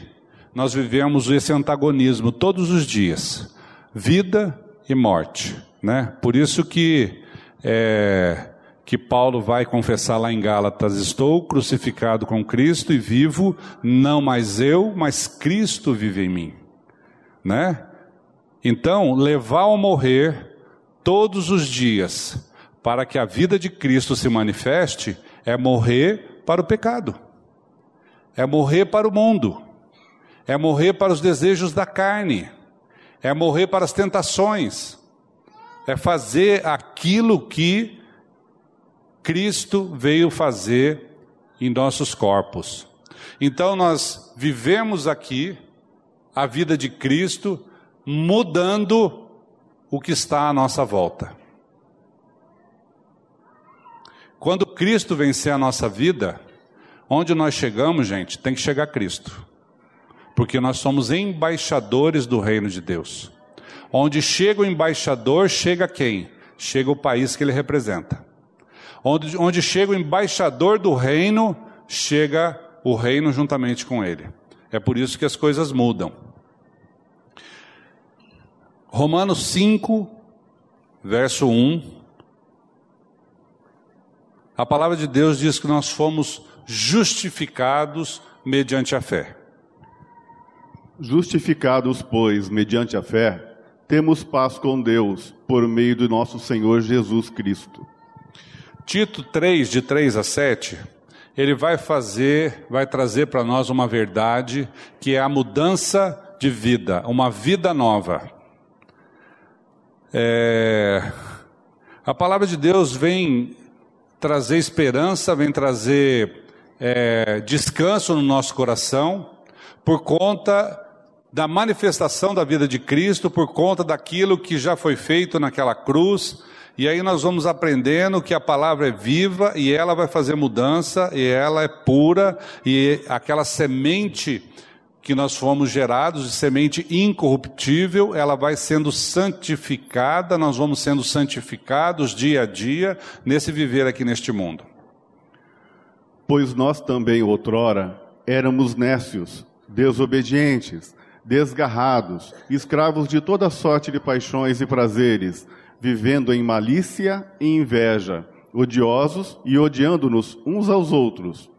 nós vivemos esse antagonismo todos os dias, vida e morte, né? Por isso que é, que Paulo vai confessar lá em Gálatas: Estou crucificado com Cristo e vivo, não mais eu, mas Cristo vive em mim, né? Então, levar ao morrer todos os dias para que a vida de Cristo se manifeste é morrer para o pecado, é morrer para o mundo, é morrer para os desejos da carne, é morrer para as tentações, é fazer aquilo que Cristo veio fazer em nossos corpos. Então nós vivemos aqui a vida de Cristo mudando o que está à nossa volta. Quando Cristo vencer a nossa vida, onde nós chegamos, gente, tem que chegar Cristo. Porque nós somos embaixadores do reino de Deus. Onde chega o embaixador, chega quem? Chega o país que ele representa. Onde, onde chega o embaixador do reino, chega o reino juntamente com ele. É por isso que as coisas mudam. Romanos 5, verso 1. A palavra de Deus diz que nós fomos justificados mediante a fé. Justificados, pois, mediante a fé, temos paz com Deus por meio do nosso Senhor Jesus Cristo. Tito 3, de 3 a 7, ele vai fazer, vai trazer para nós uma verdade que é a mudança de vida, uma vida nova. É, a palavra de Deus vem trazer esperança, vem trazer é, descanso no nosso coração, por conta da manifestação da vida de Cristo, por conta daquilo que já foi feito naquela cruz. E aí nós vamos aprendendo que a palavra é viva e ela vai fazer mudança, e ela é pura, e aquela semente que nós fomos gerados de semente incorruptível, ela vai sendo santificada, nós vamos sendo santificados dia a dia nesse viver aqui neste mundo. Pois nós também outrora éramos nécios, desobedientes, desgarrados, escravos de toda sorte de paixões e prazeres, vivendo em malícia e inveja, odiosos e odiando-nos uns aos outros.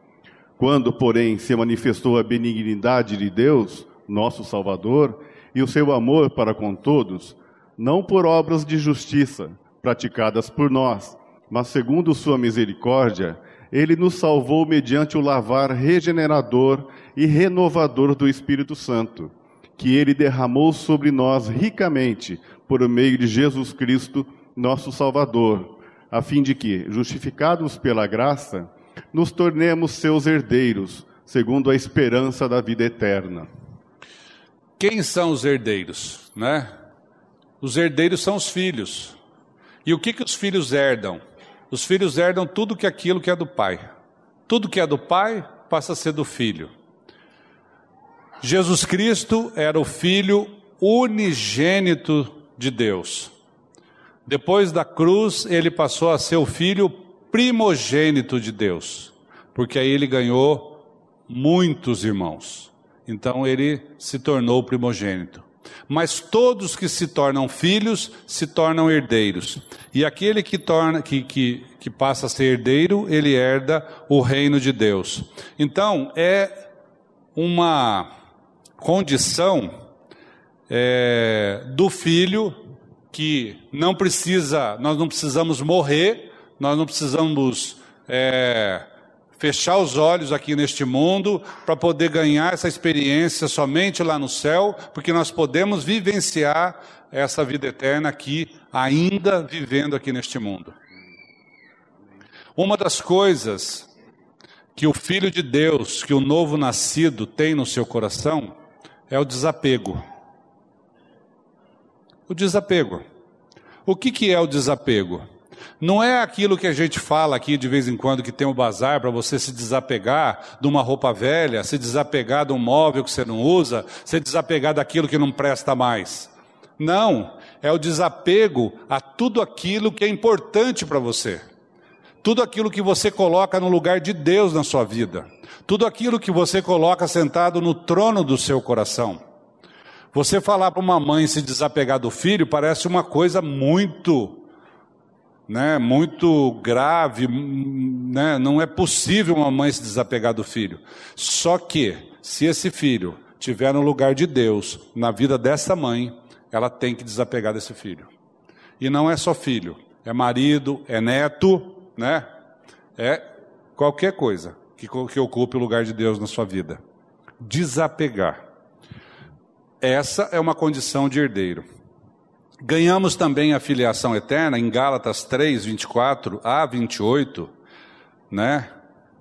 Quando, porém, se manifestou a benignidade de Deus, nosso Salvador, e o seu amor para com todos, não por obras de justiça praticadas por nós, mas segundo sua misericórdia, ele nos salvou mediante o lavar regenerador e renovador do Espírito Santo, que ele derramou sobre nós ricamente por meio de Jesus Cristo, nosso Salvador, a fim de que, justificados pela graça, nos tornemos seus herdeiros, segundo a esperança da vida eterna. Quem são os herdeiros, né? Os herdeiros são os filhos. E o que que os filhos herdam? Os filhos herdam tudo que aquilo que é do pai. Tudo que é do pai passa a ser do filho. Jesus Cristo era o filho unigênito de Deus. Depois da cruz, ele passou a ser o filho primogênito de Deus, porque aí ele ganhou muitos irmãos. Então ele se tornou primogênito. Mas todos que se tornam filhos se tornam herdeiros. E aquele que, torna, que, que, que passa a ser herdeiro, ele herda o reino de Deus. Então é uma condição é, do filho que não precisa, nós não precisamos morrer, nós não precisamos é, fechar os olhos aqui neste mundo para poder ganhar essa experiência somente lá no céu, porque nós podemos vivenciar essa vida eterna aqui, ainda vivendo aqui neste mundo. Uma das coisas que o Filho de Deus, que o novo nascido tem no seu coração, é o desapego. O desapego. O que, que é o desapego? Não é aquilo que a gente fala aqui de vez em quando que tem o um bazar para você se desapegar de uma roupa velha, se desapegar de um móvel que você não usa, se desapegar daquilo que não presta mais. Não, é o desapego a tudo aquilo que é importante para você. Tudo aquilo que você coloca no lugar de Deus na sua vida. Tudo aquilo que você coloca sentado no trono do seu coração. Você falar para uma mãe se desapegar do filho parece uma coisa muito, né, muito grave, né? Não é possível uma mãe se desapegar do filho. Só que se esse filho tiver no lugar de Deus na vida dessa mãe, ela tem que desapegar desse filho. E não é só filho, é marido, é neto, né? É qualquer coisa que, que ocupe o lugar de Deus na sua vida. Desapegar. Essa é uma condição de herdeiro. Ganhamos também a filiação eterna em Gálatas 3, 24 a 28, né?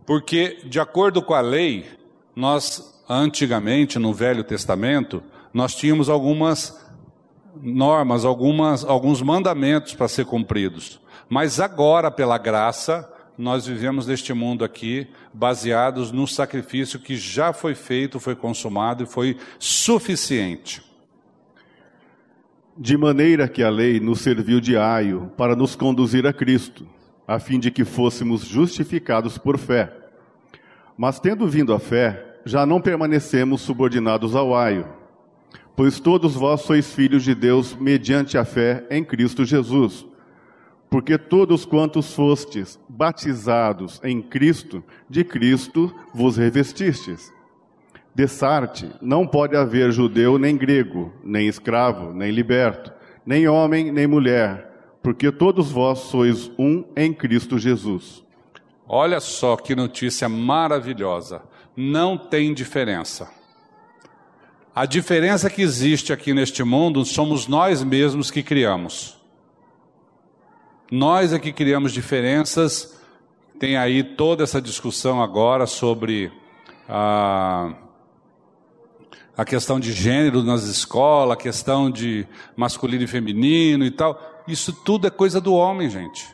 Porque, de acordo com a lei, nós, antigamente, no Velho Testamento, nós tínhamos algumas normas, algumas, alguns mandamentos para ser cumpridos. Mas agora, pela graça, nós vivemos neste mundo aqui baseados no sacrifício que já foi feito, foi consumado e foi suficiente. De maneira que a lei nos serviu de aio para nos conduzir a Cristo, a fim de que fôssemos justificados por fé. Mas tendo vindo a fé, já não permanecemos subordinados ao aio, pois todos vós sois filhos de Deus mediante a fé em Cristo Jesus porque todos quantos fostes batizados em Cristo, de Cristo vos revestistes. Dessarte, não pode haver judeu nem grego, nem escravo, nem liberto, nem homem, nem mulher, porque todos vós sois um em Cristo Jesus. Olha só que notícia maravilhosa. Não tem diferença. A diferença que existe aqui neste mundo somos nós mesmos que criamos. Nós é que criamos diferenças. Tem aí toda essa discussão agora sobre a, a questão de gênero nas escolas, a questão de masculino e feminino e tal. Isso tudo é coisa do homem, gente.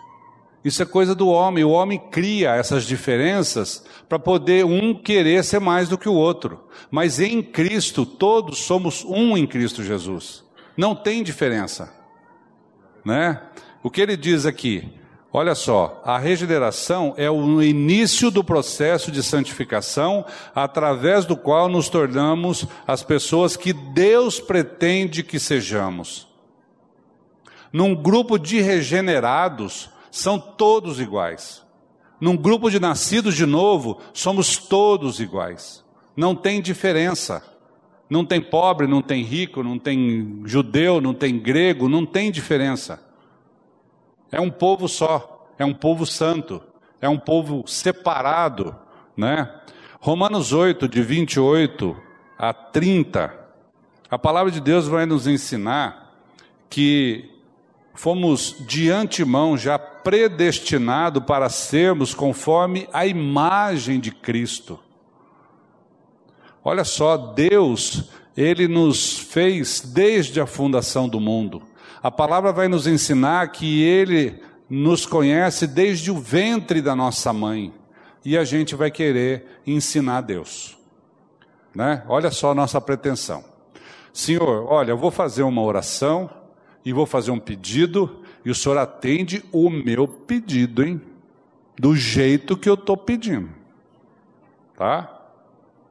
Isso é coisa do homem. O homem cria essas diferenças para poder um querer ser mais do que o outro. Mas em Cristo, todos somos um em Cristo Jesus. Não tem diferença. Né? O que ele diz aqui? Olha só, a regeneração é o início do processo de santificação, através do qual nos tornamos as pessoas que Deus pretende que sejamos. Num grupo de regenerados, são todos iguais. Num grupo de nascidos de novo, somos todos iguais. Não tem diferença. Não tem pobre, não tem rico, não tem judeu, não tem grego, não tem diferença. É um povo só, é um povo santo, é um povo separado, né? Romanos 8, de 28 a 30, a palavra de Deus vai nos ensinar que fomos de antemão já predestinados para sermos conforme a imagem de Cristo. Olha só, Deus, Ele nos fez desde a fundação do mundo. A palavra vai nos ensinar que Ele nos conhece desde o ventre da nossa mãe e a gente vai querer ensinar a Deus. Né? Olha só a nossa pretensão. Senhor, olha, eu vou fazer uma oração e vou fazer um pedido e o Senhor atende o meu pedido, hein? Do jeito que eu estou pedindo. Tá?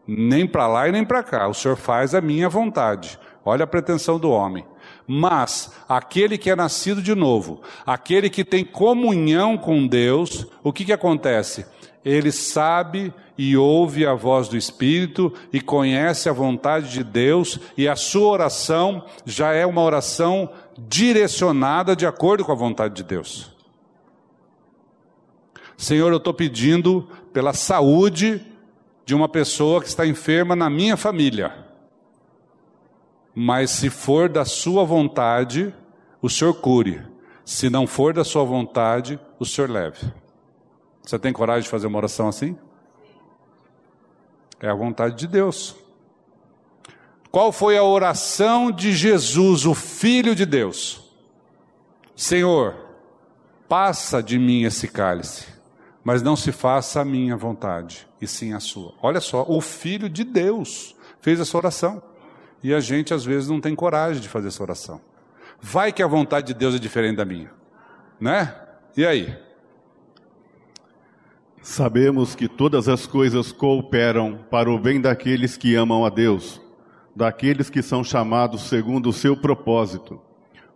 Nem para lá e nem para cá. O Senhor faz a minha vontade. Olha a pretensão do homem. Mas aquele que é nascido de novo, aquele que tem comunhão com Deus, o que, que acontece? ele sabe e ouve a voz do Espírito e conhece a vontade de Deus, e a sua oração já é uma oração direcionada de acordo com a vontade de Deus. Senhor, eu estou pedindo pela saúde de uma pessoa que está enferma na minha família. Mas se for da sua vontade, o Senhor cure. Se não for da sua vontade, o Senhor leve. Você tem coragem de fazer uma oração assim? É a vontade de Deus. Qual foi a oração de Jesus, o Filho de Deus? Senhor, passa de mim esse cálice, mas não se faça a minha vontade, e sim a sua. Olha só, o Filho de Deus fez essa oração. E a gente às vezes não tem coragem de fazer essa oração. Vai que a vontade de Deus é diferente da minha, né? E aí? Sabemos que todas as coisas cooperam para o bem daqueles que amam a Deus, daqueles que são chamados segundo o seu propósito.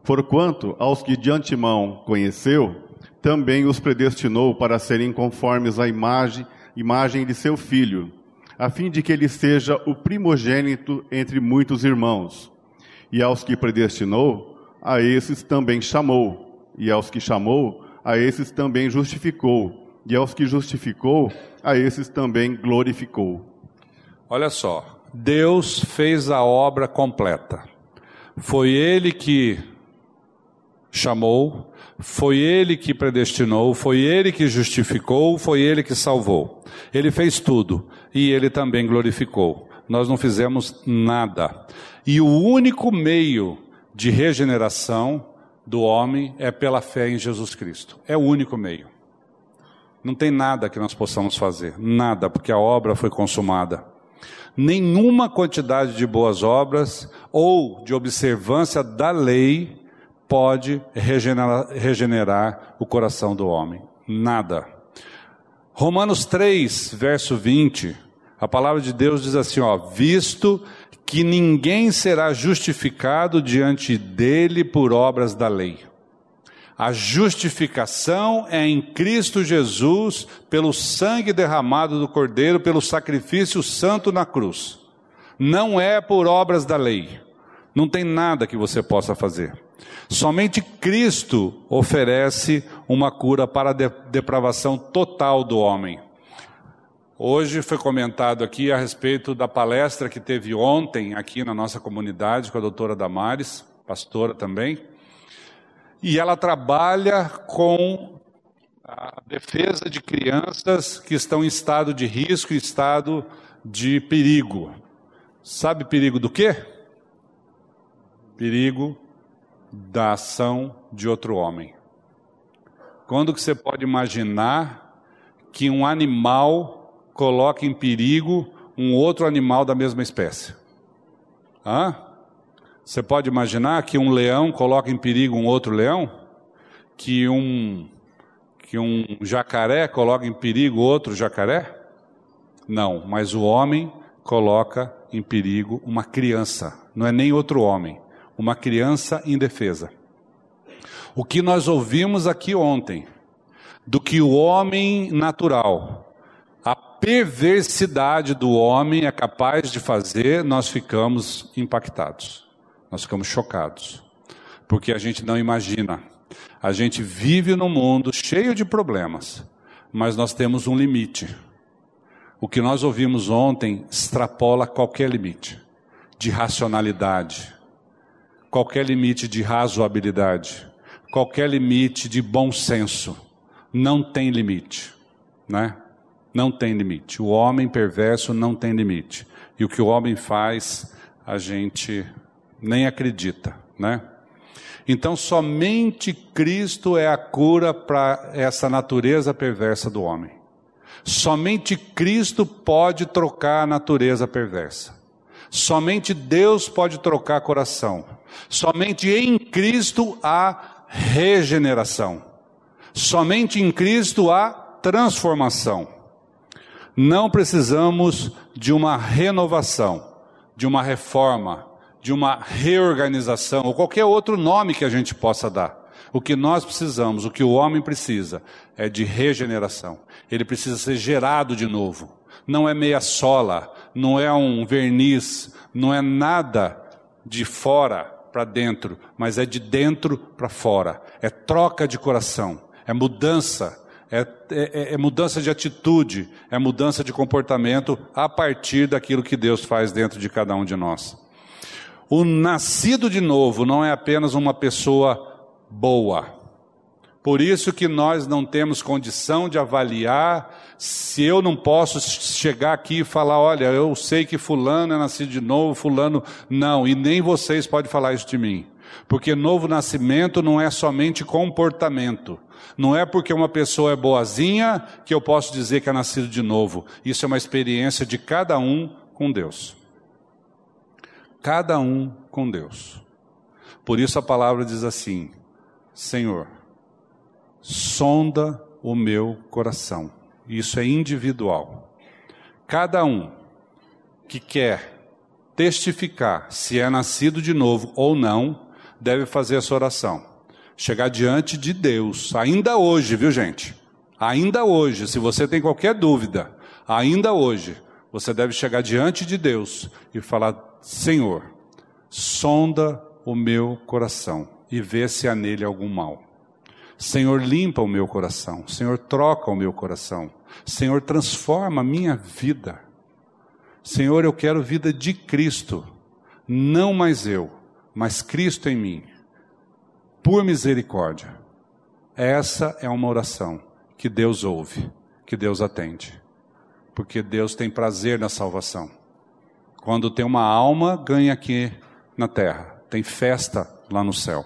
Porquanto aos que de antemão conheceu, também os predestinou para serem conformes à imagem, imagem de seu filho, a fim de que ele seja o primogênito entre muitos irmãos. E aos que predestinou, a esses também chamou, e aos que chamou, a esses também justificou e aos que justificou, a esses também glorificou. Olha só, Deus fez a obra completa. Foi Ele que chamou, foi Ele que predestinou, foi Ele que justificou, foi Ele que salvou. Ele fez tudo e Ele também glorificou. Nós não fizemos nada. E o único meio de regeneração do homem é pela fé em Jesus Cristo. É o único meio. Não tem nada que nós possamos fazer, nada, porque a obra foi consumada. Nenhuma quantidade de boas obras ou de observância da lei pode regenerar, regenerar o coração do homem. Nada. Romanos 3, verso 20, a palavra de Deus diz assim: ó, visto que ninguém será justificado diante dele por obras da lei. A justificação é em Cristo Jesus, pelo sangue derramado do Cordeiro, pelo sacrifício santo na cruz. Não é por obras da lei. Não tem nada que você possa fazer. Somente Cristo oferece uma cura para a depravação total do homem. Hoje foi comentado aqui a respeito da palestra que teve ontem aqui na nossa comunidade com a doutora Damares, pastora também. E ela trabalha com a defesa de crianças que estão em estado de risco, em estado de perigo. Sabe perigo do quê? Perigo da ação de outro homem. Quando que você pode imaginar que um animal coloque em perigo um outro animal da mesma espécie? Hã? Você pode imaginar que um leão coloca em perigo um outro leão? Que um, que um jacaré coloca em perigo outro jacaré? Não, mas o homem coloca em perigo uma criança, não é nem outro homem, uma criança indefesa. O que nós ouvimos aqui ontem, do que o homem natural, perversidade do homem é capaz de fazer, nós ficamos impactados. Nós ficamos chocados, porque a gente não imagina. A gente vive num mundo cheio de problemas, mas nós temos um limite. O que nós ouvimos ontem extrapola qualquer limite de racionalidade, qualquer limite de razoabilidade, qualquer limite de bom senso. Não tem limite, né? Não tem limite. O homem perverso não tem limite. E o que o homem faz, a gente nem acredita, né? Então, somente Cristo é a cura para essa natureza perversa do homem. Somente Cristo pode trocar a natureza perversa. Somente Deus pode trocar coração. Somente em Cristo há regeneração. Somente em Cristo há transformação. Não precisamos de uma renovação, de uma reforma, de uma reorganização, ou qualquer outro nome que a gente possa dar. O que nós precisamos, o que o homem precisa, é de regeneração. Ele precisa ser gerado de novo. Não é meia sola, não é um verniz, não é nada de fora para dentro, mas é de dentro para fora. É troca de coração, é mudança, é, é, é, mudança de atitude, é mudança de comportamento a partir daquilo que Deus faz dentro de cada um de nós. O nascido de novo não é apenas uma pessoa boa. Por isso que nós não temos condição de avaliar se eu não posso chegar aqui e falar, olha, eu sei que fulano é nascido de novo, fulano não, e nem vocês podem falar isso de mim. Porque novo nascimento não é somente comportamento. Não é porque uma pessoa é boazinha que eu posso dizer que é nascido de novo. Isso é uma experiência de cada um com Deus. Cada um com Deus. Por isso a palavra diz assim: Senhor, sonda o meu coração. Isso é individual. Cada um que quer testificar se é nascido de novo ou não, deve fazer essa oração. Chegar diante de Deus, ainda hoje, viu gente? Ainda hoje, se você tem qualquer dúvida, ainda hoje, você deve chegar diante de Deus e falar: Senhor, sonda o meu coração e vê se há nele algum mal. Senhor, limpa o meu coração. Senhor, troca o meu coração. Senhor, transforma a minha vida. Senhor, eu quero vida de Cristo, não mais eu, mas Cristo em mim. Por misericórdia. Essa é uma oração que Deus ouve, que Deus atende. Porque Deus tem prazer na salvação. Quando tem uma alma, ganha aqui na terra. Tem festa lá no céu.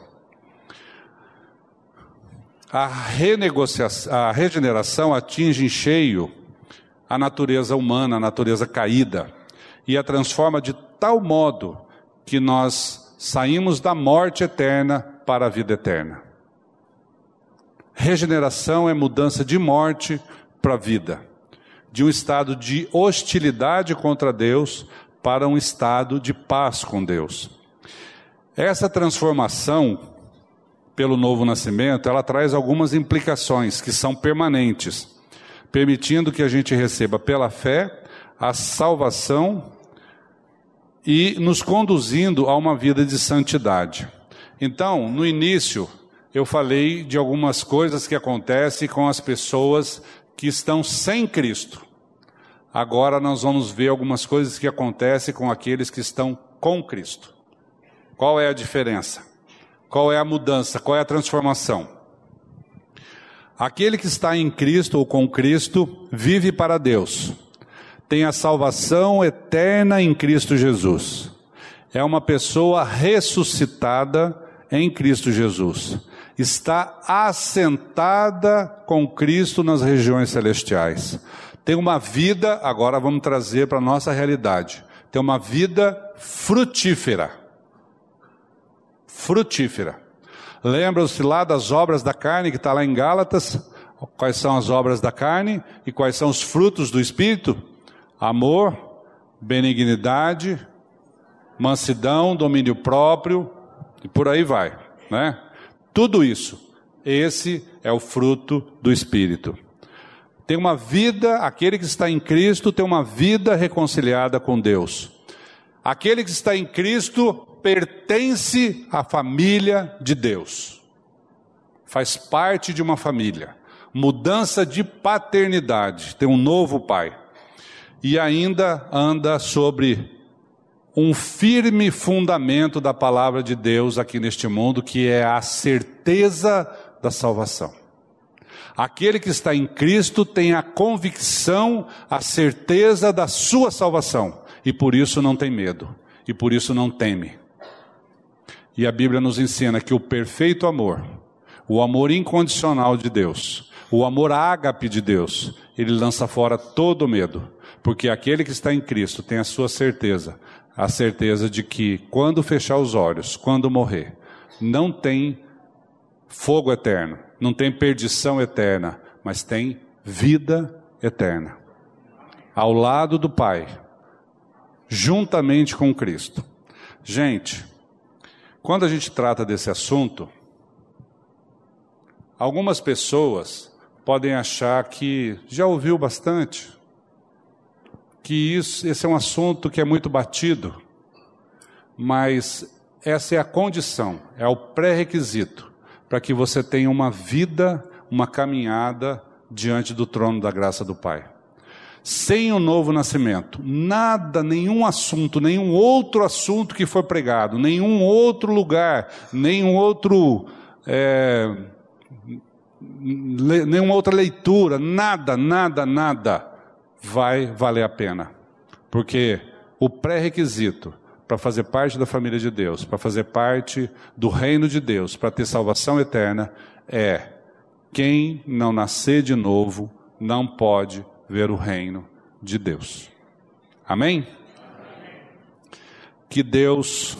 A, renegociação, a regeneração atinge em cheio a natureza humana, a natureza caída, e a transforma de tal modo que nós saímos da morte eterna para a vida eterna. Regeneração é mudança de morte para a vida, de um estado de hostilidade contra Deus para um estado de paz com Deus. Essa transformação pelo novo nascimento, ela traz algumas implicações que são permanentes, permitindo que a gente receba pela fé a salvação e nos conduzindo a uma vida de santidade. Então, no início, eu falei de algumas coisas que acontecem com as pessoas que estão sem Cristo. Agora nós vamos ver algumas coisas que acontecem com aqueles que estão com Cristo. Qual é a diferença? Qual é a mudança? Qual é a transformação? Aquele que está em Cristo ou com Cristo vive para Deus. Tem a salvação eterna em Cristo Jesus. É uma pessoa ressuscitada em Cristo Jesus. Está assentada com Cristo nas regiões celestiais. Tem uma vida, agora vamos trazer para a nossa realidade. Tem uma vida frutífera frutífera. Lembram-se lá das obras da carne que está lá em Gálatas? Quais são as obras da carne e quais são os frutos do Espírito? Amor, benignidade, mansidão, domínio próprio e por aí vai, né? Tudo isso, esse é o fruto do Espírito. Tem uma vida, aquele que está em Cristo tem uma vida reconciliada com Deus. Aquele que está em Cristo pertence à família de Deus. Faz parte de uma família. Mudança de paternidade, tem um novo pai. E ainda anda sobre um firme fundamento da palavra de Deus aqui neste mundo, que é a certeza da salvação. Aquele que está em Cristo tem a convicção, a certeza da sua salvação, e por isso não tem medo, e por isso não teme. E a Bíblia nos ensina que o perfeito amor, o amor incondicional de Deus, o amor ágape de Deus, ele lança fora todo medo, porque aquele que está em Cristo tem a sua certeza, a certeza de que quando fechar os olhos, quando morrer, não tem fogo eterno, não tem perdição eterna, mas tem vida eterna. Ao lado do Pai, juntamente com Cristo. Gente, quando a gente trata desse assunto, algumas pessoas podem achar que já ouviu bastante, que isso, esse é um assunto que é muito batido, mas essa é a condição, é o pré-requisito para que você tenha uma vida, uma caminhada diante do trono da graça do Pai. Sem o novo nascimento, nada, nenhum assunto, nenhum outro assunto que foi pregado, nenhum outro lugar, nenhum outro. É, nenhuma outra leitura, nada, nada, nada vai valer a pena. Porque o pré-requisito para fazer parte da família de Deus, para fazer parte do reino de Deus, para ter salvação eterna, é quem não nascer de novo não pode ver o reino de Deus. Amém? Que Deus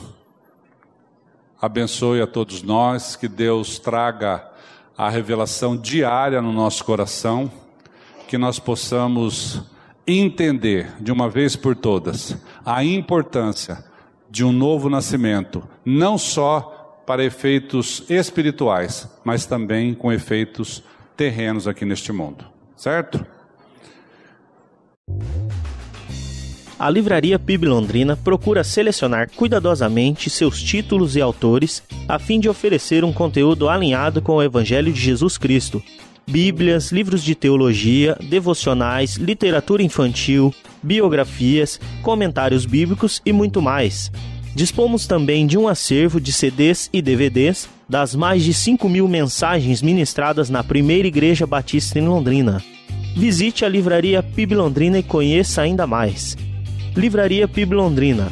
abençoe a todos nós, que Deus traga a revelação diária no nosso coração, que nós possamos entender de uma vez por todas a importância de um novo nascimento, não só para efeitos espirituais, mas também com efeitos terrenos aqui neste mundo, certo? A Livraria PIB Londrina procura selecionar cuidadosamente seus títulos e autores a fim de oferecer um conteúdo alinhado com o Evangelho de Jesus Cristo. Bíblias, livros de teologia, devocionais, literatura infantil, biografias, comentários bíblicos e muito mais. Dispomos também de um acervo de CDs e DVDs das mais de 5 mil mensagens ministradas na primeira Igreja Batista em Londrina. Visite a Livraria PIB Londrina e conheça ainda mais. Livraria PIB Londrina,